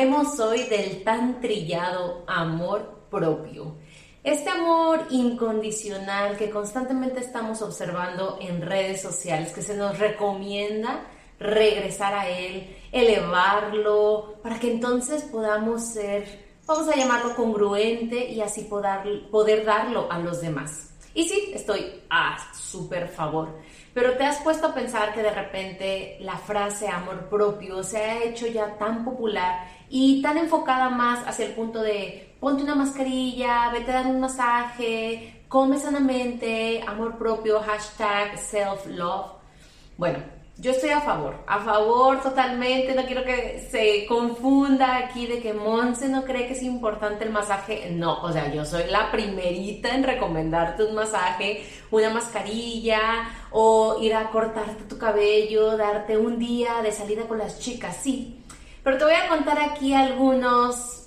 Hablemos hoy del tan trillado amor propio. Este amor incondicional que constantemente estamos observando en redes sociales, que se nos recomienda regresar a él, elevarlo, para que entonces podamos ser, vamos a llamarlo congruente y así poder, darlo a los demás. Y sí, estoy a súper favor. Pero te has puesto a pensar que de repente la frase amor propio se ha hecho ya tan popular y tan enfocada más hacia el punto de ponte una mascarilla, vete a dar un masaje, come sanamente, amor propio, hashtag self-love. Bueno, yo estoy a favor, a favor totalmente, no quiero que se confunda aquí de que Monse no cree que es importante el masaje, no, o sea, yo soy la primerita en recomendarte un masaje, una mascarilla o ir a cortarte tu cabello, darte un día de salida con las chicas, sí, pero te voy a contar aquí algunos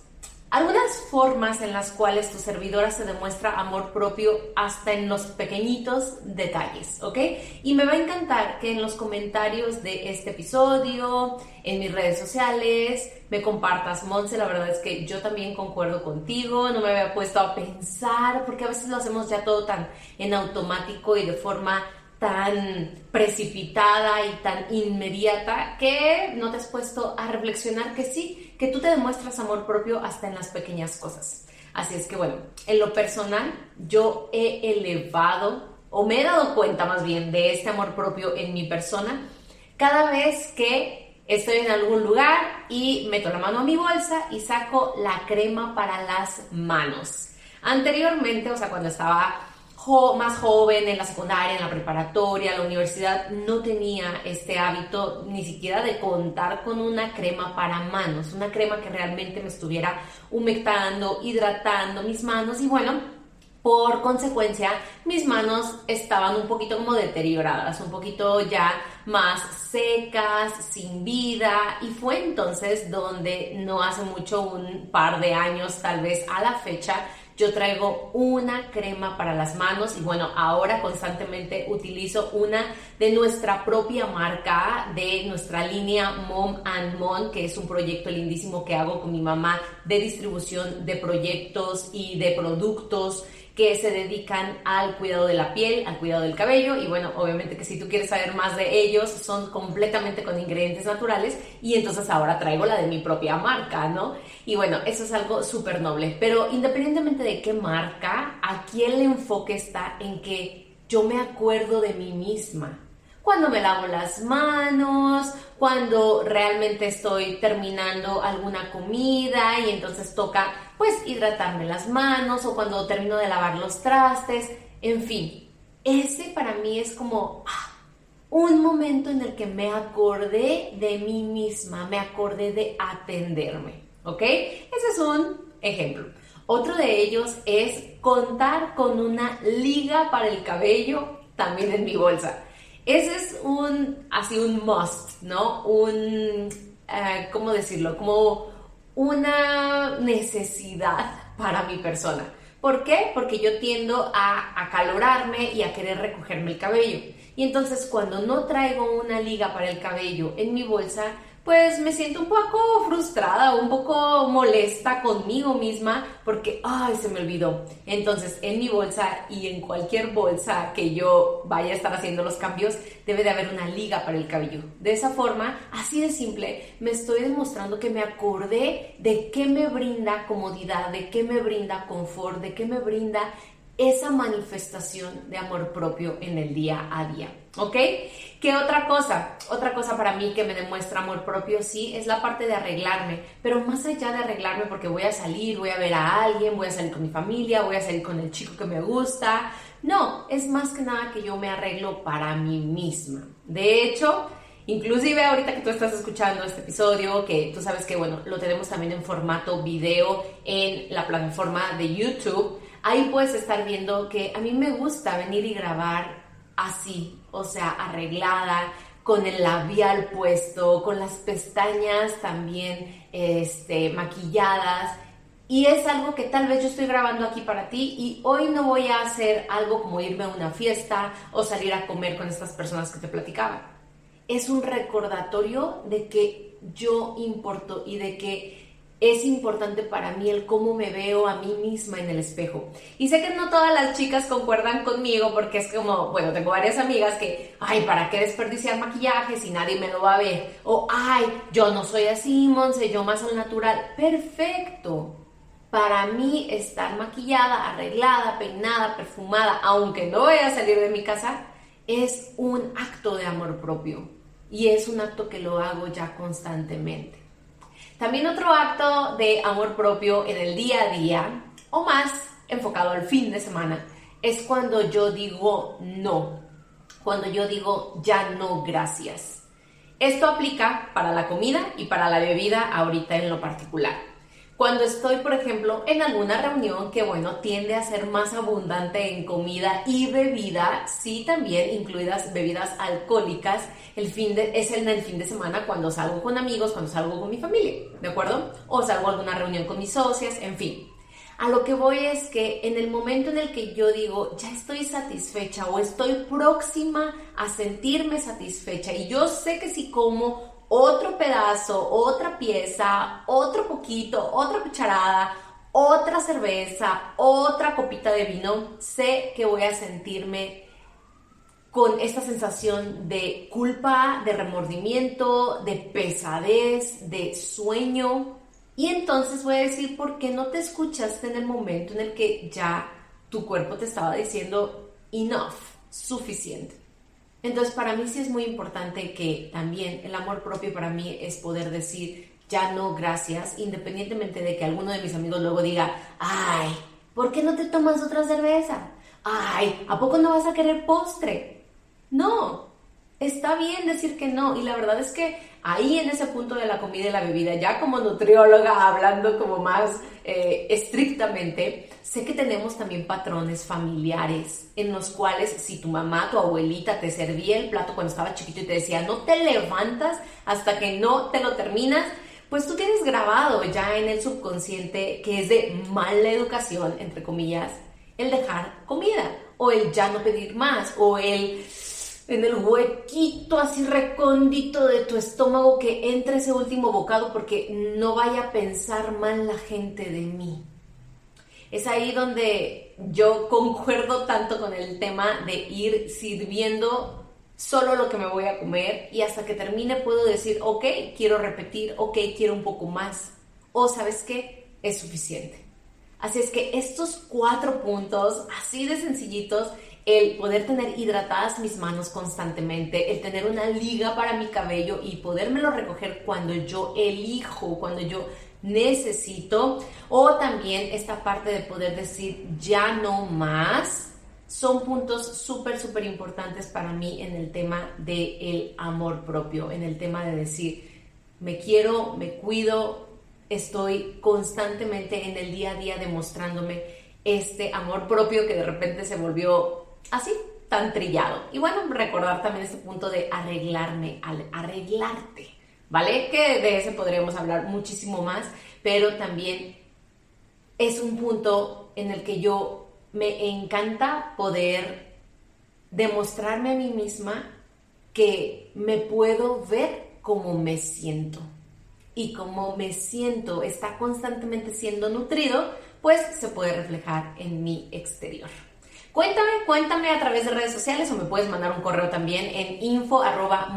algunas formas en las cuales tu servidora se demuestra amor propio hasta en los pequeñitos detalles, ¿ok? Y me va a encantar que en los comentarios de este episodio, en mis redes sociales, me compartas, Monse, la verdad es que yo también concuerdo contigo, no me había puesto a pensar, porque a veces lo hacemos ya todo tan en automático y de forma tan precipitada y tan inmediata que no te has puesto a reflexionar que sí, que tú te demuestras amor propio hasta en las pequeñas cosas. Así es que bueno, en lo personal yo he elevado o me he dado cuenta más bien de este amor propio en mi persona cada vez que estoy en algún lugar y meto la mano a mi bolsa y saco la crema para las manos. Anteriormente, o sea, cuando estaba más joven, en la secundaria, en la preparatoria, la universidad, no tenía este hábito ni siquiera de contar con una crema para manos, una crema que realmente me estuviera humectando, hidratando mis manos. Y bueno, por consecuencia, mis manos estaban un poquito como deterioradas, un poquito ya más secas, sin vida, y fue entonces donde no hace mucho, un par de años tal vez a la fecha, yo traigo una crema para las manos y bueno, ahora constantemente utilizo una de nuestra propia marca, de nuestra línea Mom and Mom, que es un proyecto lindísimo que hago con mi mamá de distribución de proyectos y de productos que se dedican al cuidado de la piel, al cuidado del cabello y bueno, obviamente que si tú quieres saber más de ellos, son completamente con ingredientes naturales y entonces ahora traigo la de mi propia marca, ¿no? Y bueno, eso es algo súper noble, pero independientemente de qué marca, aquí el enfoque está en que yo me acuerdo de mí misma, cuando me lavo las manos, cuando realmente estoy terminando alguna comida y entonces toca pues hidratarme las manos o cuando termino de lavar los trastes, en fin, ese para mí es como ah, un momento en el que me acordé de mí misma, me acordé de atenderme, ¿ok? Ese es un ejemplo. Otro de ellos es contar con una liga para el cabello también en mi bolsa. Ese es un, así un must, ¿no? Un, eh, ¿cómo decirlo? Como una necesidad para mi persona. ¿Por qué? Porque yo tiendo a acalorarme y a querer recogerme el cabello. Y entonces cuando no traigo una liga para el cabello en mi bolsa, pues me siento un poco frustrada, un poco molesta conmigo misma porque, ay, se me olvidó. Entonces, en mi bolsa y en cualquier bolsa que yo vaya a estar haciendo los cambios, debe de haber una liga para el cabello. De esa forma, así de simple, me estoy demostrando que me acordé de qué me brinda comodidad, de qué me brinda confort, de qué me brinda esa manifestación de amor propio en el día a día. ¿Ok? ¿Qué otra cosa? Otra cosa para mí que me demuestra amor propio, sí, es la parte de arreglarme. Pero más allá de arreglarme porque voy a salir, voy a ver a alguien, voy a salir con mi familia, voy a salir con el chico que me gusta. No, es más que nada que yo me arreglo para mí misma. De hecho, Inclusive ahorita que tú estás escuchando este episodio, que tú sabes que, bueno, lo tenemos también en formato video en la plataforma de YouTube, ahí puedes estar viendo que a mí me gusta venir y grabar así, o sea, arreglada, con el labial puesto, con las pestañas también este, maquilladas. Y es algo que tal vez yo estoy grabando aquí para ti y hoy no voy a hacer algo como irme a una fiesta o salir a comer con estas personas que te platicaba es un recordatorio de que yo importo y de que es importante para mí el cómo me veo a mí misma en el espejo. Y sé que no todas las chicas concuerdan conmigo porque es como, bueno, tengo varias amigas que, ay, ¿para qué desperdiciar maquillaje si nadie me lo va a ver? O, ay, yo no soy así, Monse, yo más al natural. Perfecto. Para mí estar maquillada, arreglada, peinada, perfumada, aunque no vaya a salir de mi casa, es un acto de amor propio y es un acto que lo hago ya constantemente. También otro acto de amor propio en el día a día o más enfocado al fin de semana es cuando yo digo no, cuando yo digo ya no gracias. Esto aplica para la comida y para la bebida ahorita en lo particular. Cuando estoy, por ejemplo, en alguna reunión que, bueno, tiende a ser más abundante en comida y bebida, sí también incluidas bebidas alcohólicas, el fin de, es el fin de semana cuando salgo con amigos, cuando salgo con mi familia, ¿de acuerdo? O salgo a alguna reunión con mis socias, en fin. A lo que voy es que en el momento en el que yo digo, ya estoy satisfecha o estoy próxima a sentirme satisfecha y yo sé que si como otro pedazo, otra pieza, otro poquito, otra cucharada, otra cerveza, otra copita de vino, sé que voy a sentirme con esta sensación de culpa, de remordimiento, de pesadez, de sueño. Y entonces voy a decir, ¿por qué no te escuchaste en el momento en el que ya tu cuerpo te estaba diciendo enough, suficiente? Entonces, para mí sí es muy importante que también el amor propio para mí es poder decir ya no gracias, independientemente de que alguno de mis amigos luego diga, ay, ¿por qué no te tomas otra cerveza? Ay, ¿a poco no vas a querer postre? No, está bien decir que no. Y la verdad es que ahí en ese punto de la comida y la bebida, ya como nutrióloga, hablando como más eh, estrictamente, sé que tenemos también patrones familiares en los cuales si tu mamá, tu abuelita te servía el plato cuando estaba chiquito y te decía, no te levantas hasta que no te lo terminas, pues tú tienes grabado ya en el subconsciente que es de mala educación, entre comillas, el dejar comida o el ya no pedir más o el en el huequito así recóndito de tu estómago que entre ese último bocado porque no vaya a pensar mal la gente de mí. Es ahí donde yo concuerdo tanto con el tema de ir sirviendo solo lo que me voy a comer y hasta que termine puedo decir, ok, quiero repetir, ok, quiero un poco más. O sabes qué, es suficiente. Así es que estos cuatro puntos, así de sencillitos, el poder tener hidratadas mis manos constantemente, el tener una liga para mi cabello y podérmelo recoger cuando yo elijo, cuando yo necesito, o también esta parte de poder decir ya no más, son puntos súper, súper importantes para mí en el tema del el amor propio, en el tema de decir, me quiero, me cuido, estoy constantemente en el día a día demostrándome este amor propio que de repente se volvió así, tan trillado. Y bueno, recordar también este punto de arreglarme, arreglarte, ¿vale? Que de ese podríamos hablar muchísimo más, pero también es un punto en el que yo me encanta poder demostrarme a mí misma que me puedo ver como me siento. Y como me siento está constantemente siendo nutrido, pues se puede reflejar en mi exterior. Cuéntame, cuéntame a través de redes sociales o me puedes mandar un correo también en info arroba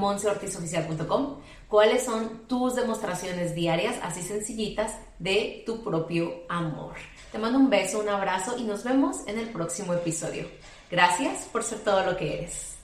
cuáles son tus demostraciones diarias, así sencillitas, de tu propio amor. Te mando un beso, un abrazo y nos vemos en el próximo episodio. Gracias por ser todo lo que eres.